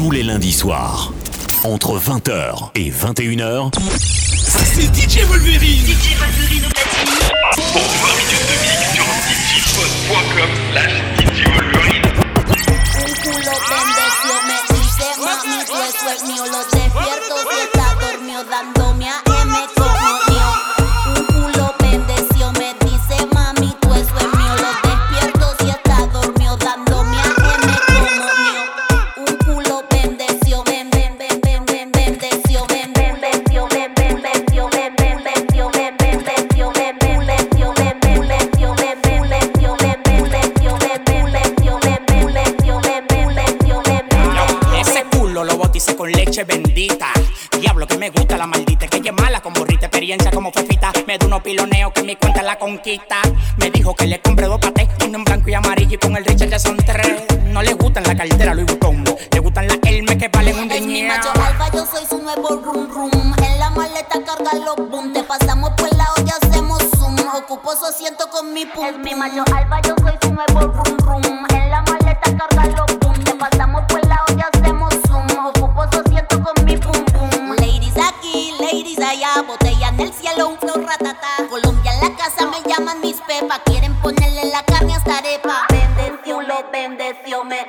tous les lundis soirs. Entre 20h et 21h, c'est DJ Wolverine. DJ Wolverine au platine. Pour 20 minutes de mix sur djpod.com slash DJ Wolverine. Que ella es mala con borrita, experiencia como fefita. Me da unos piloneos que mi cuenta la conquista. Me dijo que le compré dos patés, uno en blanco y amarillo y con el Richard ya son tres. No le gustan la cartera Louis Vuitton, le gustan las Hermes que valen un Es mi macho alfa, yo soy su nuevo rum rum. En la maleta carga los boom. Te pasamos por la olla, hacemos zoom. Ocupo su asiento con mi pum. Es mi macho alfa, yo soy su nuevo rum allá. Botella en el cielo, un flow ratata. Colombia en la casa me llaman mis pepas. Quieren ponerle la carne hasta arepa. Bendición, lo bendeció, me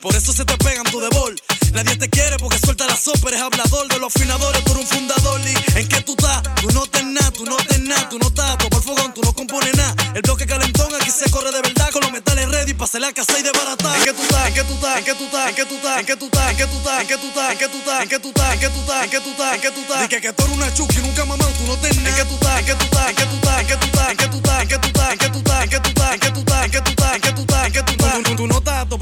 Por eso se te pegan tu debol. Nadie te quiere porque suelta la sopa, eres hablador de los afinadores, tú eres un fundador. Y en que tú estás, tú no tenés nada, tú no tenés nada, tú no estás a el fogón, tú no compones nada. El bloque calentón aquí se corre de verdad con los metales ready, pase la casa y de barata. Tú estás, en que tú estás, en que tú estás, en que tú estás, en que tú estás, en que tú estás, en que tú estás, en que tú estás, en que tú estás, en que tú estás, en que tú estás, en que tú estás.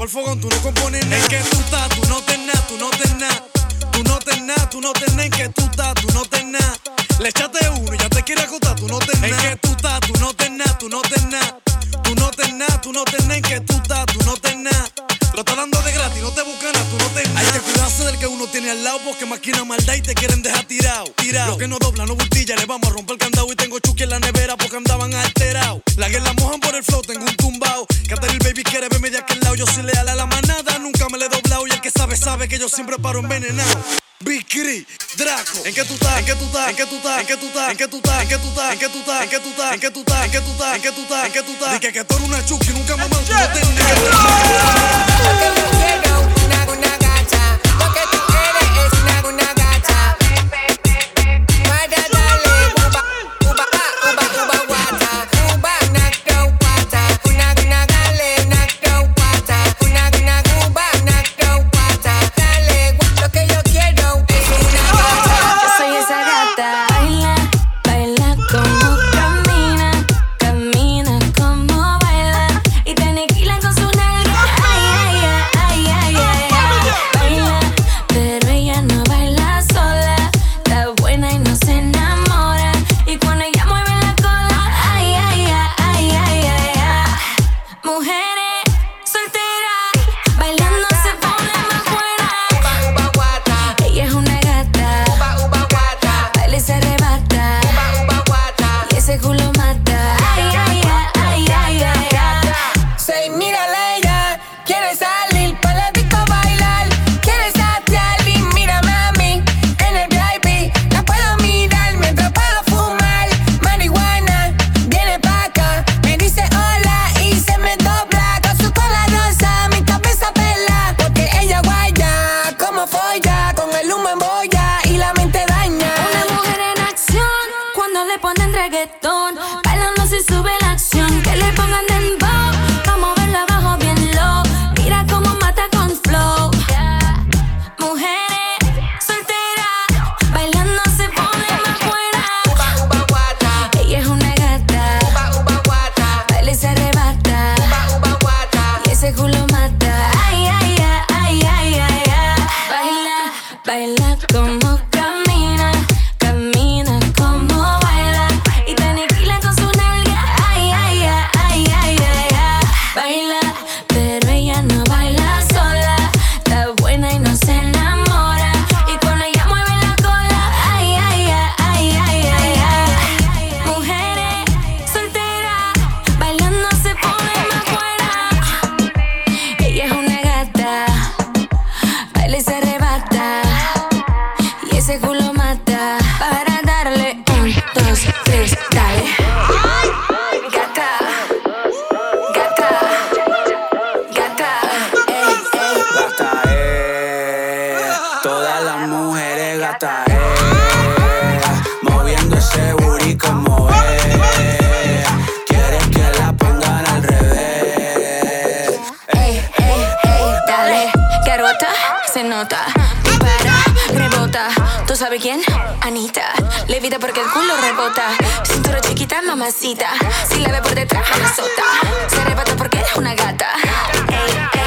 El fogón, tú no compones nada. En que tú estás, tú no tenés nada, tú no tenés nada. Tú no tenés nada, tú no tenés en que tú estás, tú no tenés nada. Le echaste uno y ya te quiere acotar, tú no tenés nada. En que tú estás, tú no tenés nada, tú no tenés nada. Tú no tenés nada, tú no tenés en que tú estás, tú no tenés nada. Lo estás dando de gratis, no te buscan nada, tú no tenés nada. Hay que cuidarse del que uno tiene al lado porque maquina maldad y te quieren dejar tirado. Tirado. Lo que no dobla, no bultilla, le vamos a romper el candado y tengo chuki en la nevera porque andaban alterados. La que la mojan por el flow, tengo un tumbao. Cateril baby quiere verme de aquel lado, yo soy leal sabe que yo siempre paro envenenado. Big Crit, Draco. ¿En qué tú estás? ¿En qué tú estás? ¿En qué tú estás? ¿En qué tú estás? ¿En qué tú estás? ¿En qué tú estás? ¿En qué tú estás? ¿En qué tú estás? ¿En qué tú estás? ¿En qué tú estás? ¿En qué tú estás? ¿En qué tú que tú una chuki, nunca mamá, tú le ponen reggaetón. Bailando se sube la acción. ¿Sabe quién? Anita. Levita porque el culo rebota. Cintura chiquita, mamacita. Si la ve por detrás, la sota. Se arrebata porque es una gata. Ey,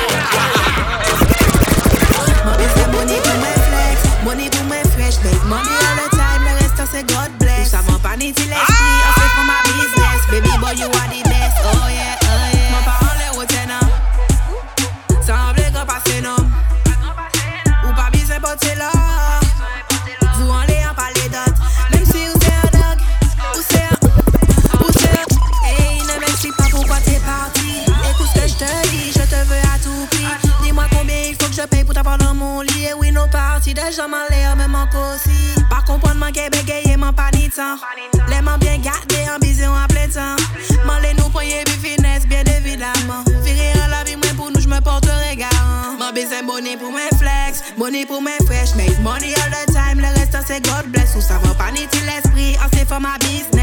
Ça va pas ni l'esprit, c'est for my business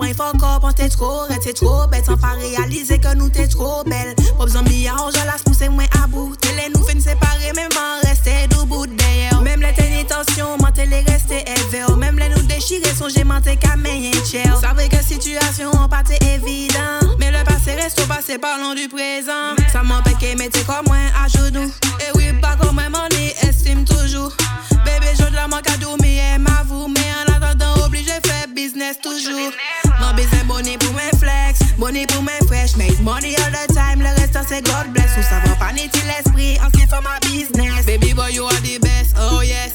en t'es trop t'es bête, sans pas réaliser que nous t'es trop belle. Pas besoin de milliards, je la pousser moins à bout. Télé nous fait nous séparer, même en rester debout d'ailleurs. Même les tensions, moi t'es les rester élevé. Même les nous déchirer, son j'ai menté qu'à meilleur cher. Savez que situation pas t'es évident. Mais le passé reste au passé, parlons du présent. Ça m'empêche que mettez comme moi à genoux. Et oui, pas comme mon God bless. Ou ça va pas ni l'esprit, en ce qui fait ma business. Baby boy, you are the best, oh yes,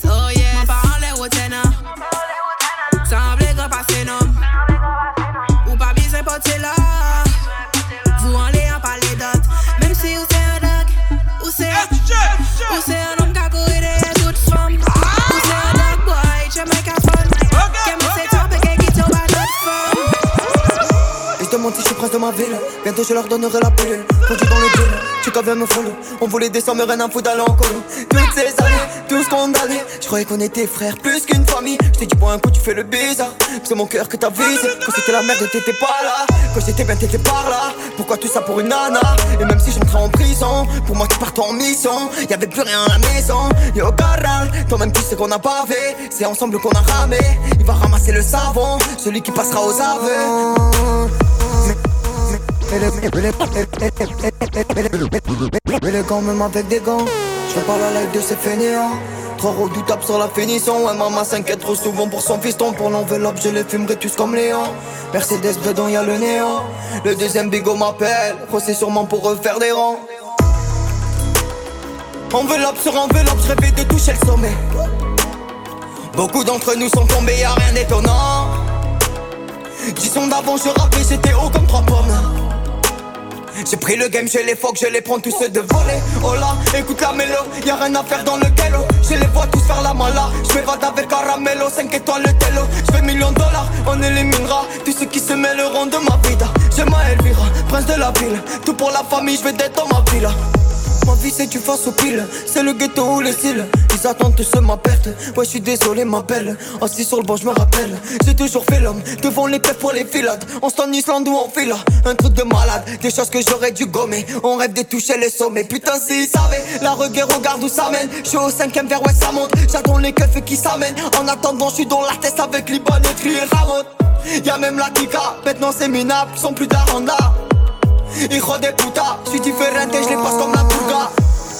prince de ma ville. Bientôt je leur donnerai la pilule. Conduit dans le deal, tu même me follow. On voulait des sommes, mais rien à foutre d'aller en colo. Toutes ces années, tous condamnés. Je croyais qu'on était frères, plus qu'une famille. Je t'ai dit pour un coup, tu fais le bizarre. C'est mon cœur que t'as visé. Quand c'était la merde, t'étais pas là. Quand j'étais bien, t'étais par là. Pourquoi tout ça pour une nana? Et même si j'entrais en prison, pour moi qui partais en mission, y'avait plus rien à la maison. Yo, Caral, toi-même tu sais qu'on a fait. C'est ensemble qu'on a ramé. Il va ramasser le savon, celui qui passera aux aveux. Mais les gants, même avec des gants, je pas la live de ces fainéants. Trop redoutable sur la finition. Ouais, maman s'inquiète trop souvent pour son fiston. Pour l'enveloppe, je les fumerai tous comme Léon. Mercedes, dedans, y'a le néant. Le deuxième bigot m'appelle. C'est sûrement pour refaire des rangs. Enveloppe sur enveloppe, je rêvais de toucher le sommet. Beaucoup d'entre nous sont tombés, y'a rien d'étonnant. Dix ans d'avant, je rappais, j'étais haut comme trois pommes. J'ai pris le game, je les fuck, je les prends tous ceux de voler. Oh là, écoute la mélo, y'a rien à faire dans le ghetto. Je les vois tous faire la mala. Je m'évade avec Caramello, 5 étoiles le télo. Je fais millions de dollars, on éliminera tous ceux qui se mêleront de ma vida. J'ai ma Elvira, prince de la ville. Tout pour la famille, je vais d'être dans ma villa. C'est du face au pile, c'est le ghetto ou les cils Ils attendent tous ma perte, ouais je suis désolé ma belle. Assis sur le banc je me rappelle, j'ai toujours fait l'homme Devant les pères pour les filades, on se en Islande ou en fila. Un truc de malade, des choses que j'aurais dû gommer. On rêve de toucher les sommets, putain s'ils savaient La reggae regarde où ça mène, je suis au cinquième vers ouais ça monte. J'attends les keufs qui s'amènent, en attendant je suis dans la tête avec Liban et Ramon. Y'a même la Kika, maintenant c'est minable, sont plus d'aranda Hijo de puta, je suis différent et je les passe comme la pulga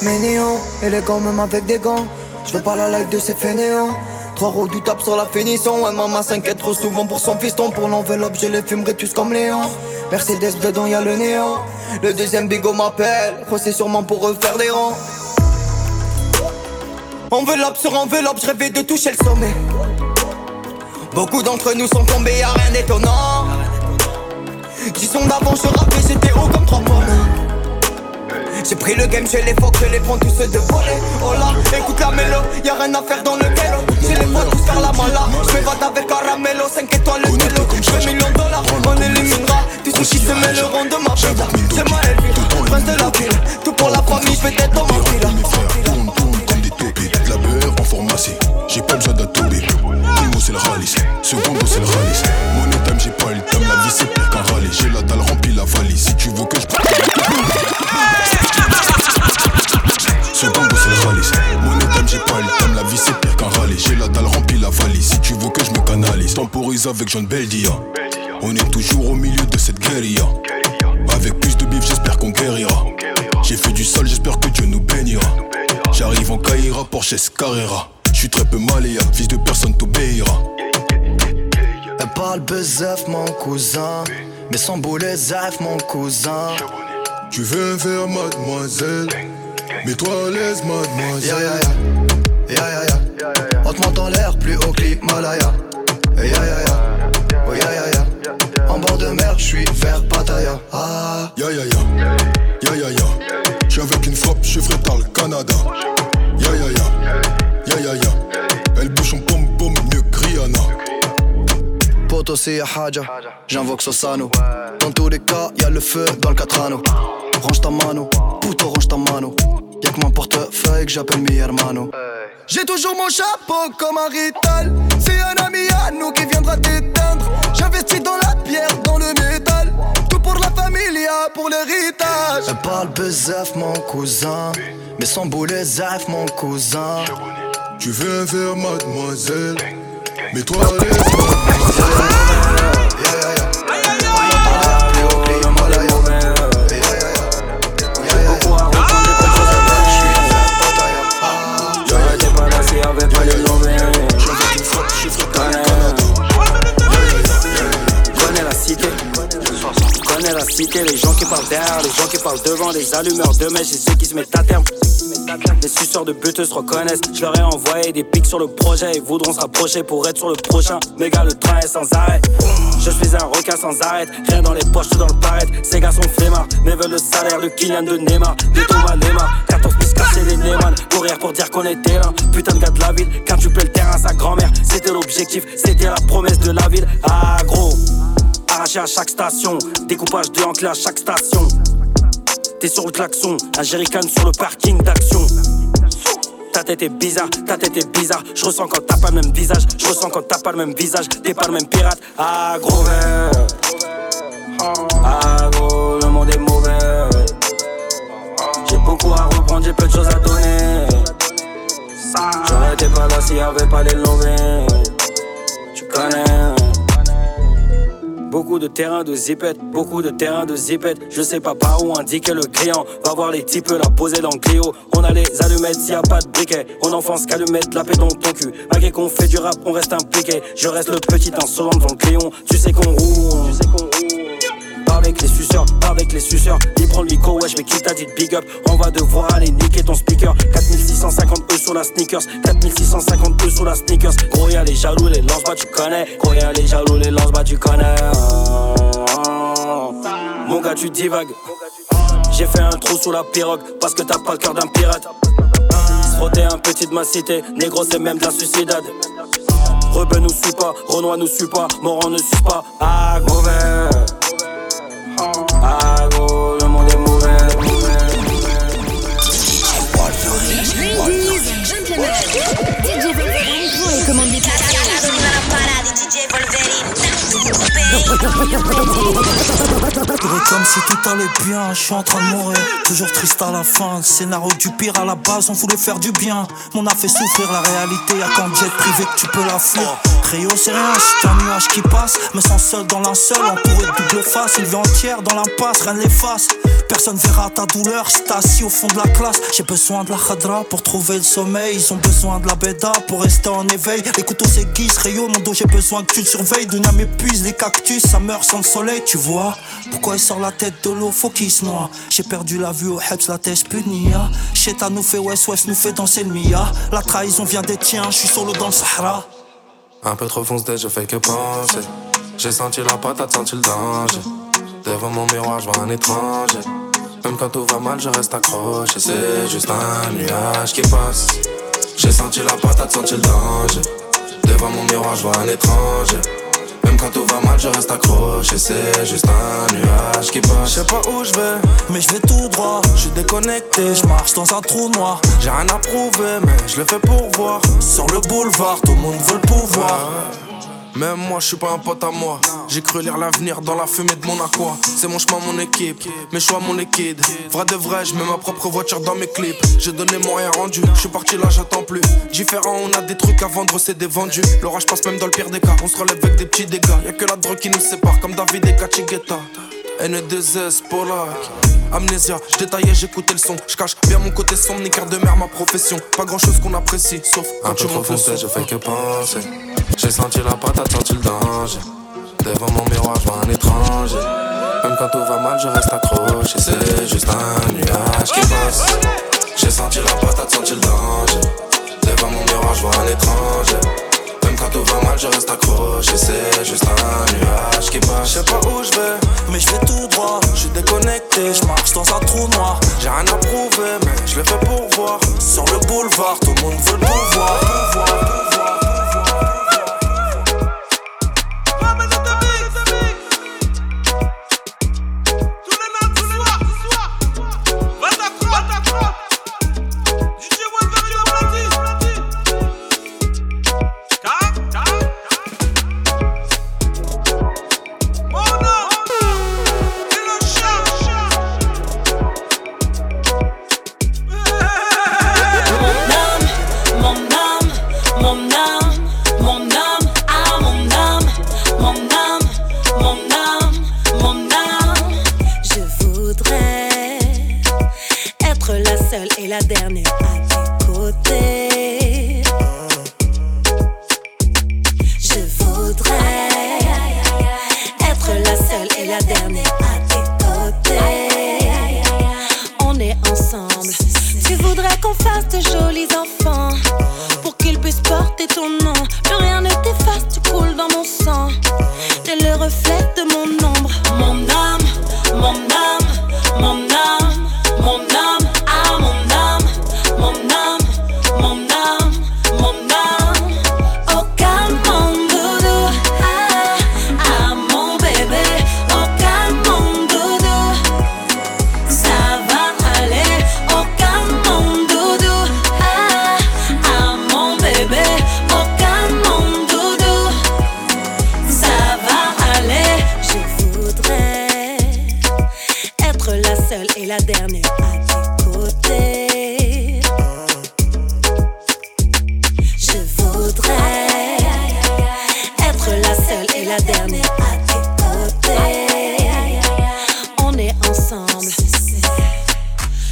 Mais néon, gants même avec des gants Je veux pas la live de ces fainéants. Trop redoutable sur la finition. Ouais maman s'inquiète trop souvent pour son fiston. Pour l'enveloppe je les fumerai tous comme Léon. Mercedes dedans y'a le néant. Le deuxième bigot m'appelle. C'est sûrement pour refaire des rangs. Enveloppe sur enveloppe, je rêvais de toucher le sommet. Beaucoup d'entre nous sont tombés, y'a rien d'étonnant Dix ans d'avant, je rappais, j'étais haut comme trois pommes. J'ai pris le game, je les fuck, je les prends tous ceux de voler. Oh là, écoute la mélo, y'a rien à faire dans le ghetto. Je les vois tous faire la mala. Je m'évade avec Caramello, 5 étoiles le télo. Je fais millions de dollars, on éliminera tous Celui qui se met le rond de ma vida C'est ma Elvire, prince de la ville Tout pour la famille, peut-être dans ma tournent, tournent comme des la beurre en pharmacie J'ai pas besoin d'atober Primo c'est le ralice Secondo c'est le ralice Money time j'ai pas le temps La vie c'est pire qu'un rallye J'ai la dalle remplie la valise. Si tu veux que je Secondo c'est le ralice Money time j'ai pas le temps La vie c'est pire qu'un rallye J'ai la dalle remplie la valise. Si tu veux que je me canalise Temporise avec John Beldia. On est toujours au milieu de cette guérilla. Avec plus de bif j'espère qu'on guérira. J'ai fait du sol j'espère que Dieu nous bénira. J'arrive en Caïra, Porsche Carrera Je suis très peu malléable, fils de personne t'obéira. Elle parle bezef mon cousin. Mais sans boulet zef mon cousin. Tu veux verre mademoiselle. Mets-toi à l'aise mademoiselle Ya ya ya, ya ya ya. On te monte en l'air plus haut que l'Himalaya. Ya ya ya, oh ya ya ya. En bord de mer, je suis vers Pattaya. Ah, Ya ya ya, ya ya ya. J'suis avec une frappe, je ferai le Canada. Ya ya ya, ya ya ya. Elle bouge son pom pom mieux que Rihanna. Poto c'est haja. J'invoque Sosano. Dans tous les cas, y'a le feu dans le catrano. Range ta mano, puto range ta mano. Y'a que mon portefeuille que j'appelle mi hermano. J'ai toujours mon chapeau comme un rital. C'est un ami à nous qui viendra t'éteindre. J'investis Elle parle bezef mon cousin. Mais sans boulet zef mon cousin. Tu veux un mademoiselle. Mets-toi à l'aise mademoiselle les gens qui parlent derrière, les gens qui parlent devant, les allumeurs de mèche ceux qui se mettent à terme. Les suceurs de buteuse se reconnaissent. Je leur ai envoyé des pics sur le projet. Ils voudront se rapprocher pour être sur le prochain. Gars, le train est sans arrêt. Je suis un requin sans arrêt. Rien dans les poches, tout dans le paraître. Ces gars sont flemmards, mais veulent le salaire de Kylian de Neymar. Des Thomas Neymar. 14 pistes cassées les Neyman. Courir pour dire qu'on était là. Putain de gars de la ville. Quand tu peux le terrain à sa grand-mère. C'était l'objectif, c'était la promesse de la ville. Ah, gros. À chaque station. Découpage de enclé à chaque station. T'es sur le klaxon, un jerrycan sur le parking d'action. Ta tête est bizarre, ta tête est bizarre. Je ressens quand t'as pas le même visage, je ressens quand t'as pas le même visage. T'es pas le même pirate. Ah gros verre. Ah gros, le monde est mauvais. J'ai beaucoup à reprendre, j'ai peu de choses à donner. J'aurais été pas là s'il y avait pas les lovés. Tu connais. Beaucoup de terrain de zipette, beaucoup de terrain de zipette. Je sais pas par où indiquer le client. Va voir les types la poser dans le Clio. On a les allumettes s'il y a pas de briquet. On enfonce qu'allumettes la paix dans ton cul. Malgré qu'on fait du rap, on reste impliqué. Je reste le petit insolent devant le crayon. Tu sais qu'on roule. Tu sais qu'on roule. Avec les suceurs, avec les suceurs. Il prend le micro, je vais quitter ta dit big up. On va devoir aller niquer ton speaker. 4650 E sur la sneakers. 4650 E sur la sneakers. Gros, y'a les jaloux, les lance bah tu connais. Gros, y'a les jaloux, les lance bah tu connais. Mon gars, tu divagues. J'ai fait un trou sous la pirogue parce que t'as pas le cœur d'un pirate. Frotter un petit de ma cité, négro, c'est même de la suicidade. Rebeu nous suit pas, Renoir nous suit pas, Moran ne suit pas. Ah. Ah Comme si tout allait bien, je suis en train de mourir. Toujours triste à la fin, scénario du pire à la base, on voulait faire du bien. Mais on a fait souffrir la réalité, y'a qu'en jet privé que tu peux la fuir. Rio, c'est rien, c'est un nuage qui passe. Me sens seul dans linceul, entouré de double face. Il vit entière dans l'impasse, rien ne l'efface. Personne verra ta douleur t'es assis au fond de la classe. J'ai besoin de la khadra pour trouver le sommeil. Ils ont besoin de la beda pour rester en éveil. Les couteaux s'aiguisent, Rio, mon dos, j'ai besoin que tu le surveilles. Dunia m'épuise, les cactus, ça meurt sans le soleil, tu vois. Pourquoi il sort la tête de l'eau, faut qu'il se noie. J'ai perdu la vue au Hebs, la tête punia. Cheta nous fait West West, nous fait danser le Mia. La trahison vient des tiens, je suis solo dans le Sahara. Un peu trop foncé, je fais que penser. J'ai senti la patate, senti le danger. Devant mon miroir, je vois un étranger. Même quand tout va mal, je reste accroché. C'est juste un nuage qui passe. J'ai senti la patate, senti le danger. Devant mon miroir, je vois un étranger. Quand tout va mal, je reste accroché. C'est juste un nuage qui passe. Je sais pas où je vais, mais je vais tout droit. Je suis déconnecté, Je marche dans un trou noir. j'ai rien à prouver, mais je le fais pour voir. Sur le boulevard, tout le monde veut le pouvoir. Même moi, je suis pas un pote à moi. J'ai cru lire l'avenir dans la fumée de mon aqua. C'est mon chemin, mon équipe, mes choix, mon liquide. Vrai de vrai, je mets ma propre voiture dans mes clips. J'ai donné mon rien rendu, je suis parti là, j'attends plus. Différent, on a des trucs à vendre, c'est des vendus. L'orage passe même dans le pire des cas. On se relève avec des petits dégâts. Y'a que la drogue qui nous sépare, comme David et Kachigeta. N2S, Polak. Amnésia, je détaillais, j'écoutais le son. Je cache bien mon côté sombre, ni carte de mer, ma profession. Pas grand chose qu'on apprécie, sauf quand bah, tu le son. je fais que penser. J'ai senti la patate, senti le danger. Devant mon miroir, je vois un étranger. Même quand tout va mal, je reste accroché. C'est juste un nuage qui passe. J'ai senti la patate, senti le danger. Devant mon miroir, je vois un étranger. Tout va mal, je reste accroché. C'est juste un nuage qui passe. Je sais pas où je vais, Mais je vais tout droit. je suis déconnecté. Je marche dans un trou noir. J'ai rien à prouver, mais je le fais pour voir. Sur le boulevard, tout le monde veut le pouvoir. pouvoir.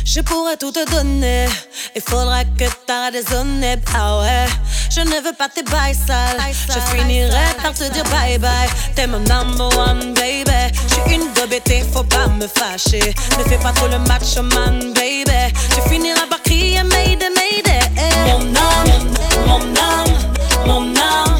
Je pourrais tout te donner. Il faudra que t'arrêtes de raisonner. Ah ouais. Je ne veux pas tes bails sales. Je finirai par te dire bye bye. T'es mon number one, baby. Je suis une bébé, faut pas me fâcher. Ne fais pas trop le macho man, baby. Tu finiras par crier Mayday, Mayday. Mon âme, mon âme,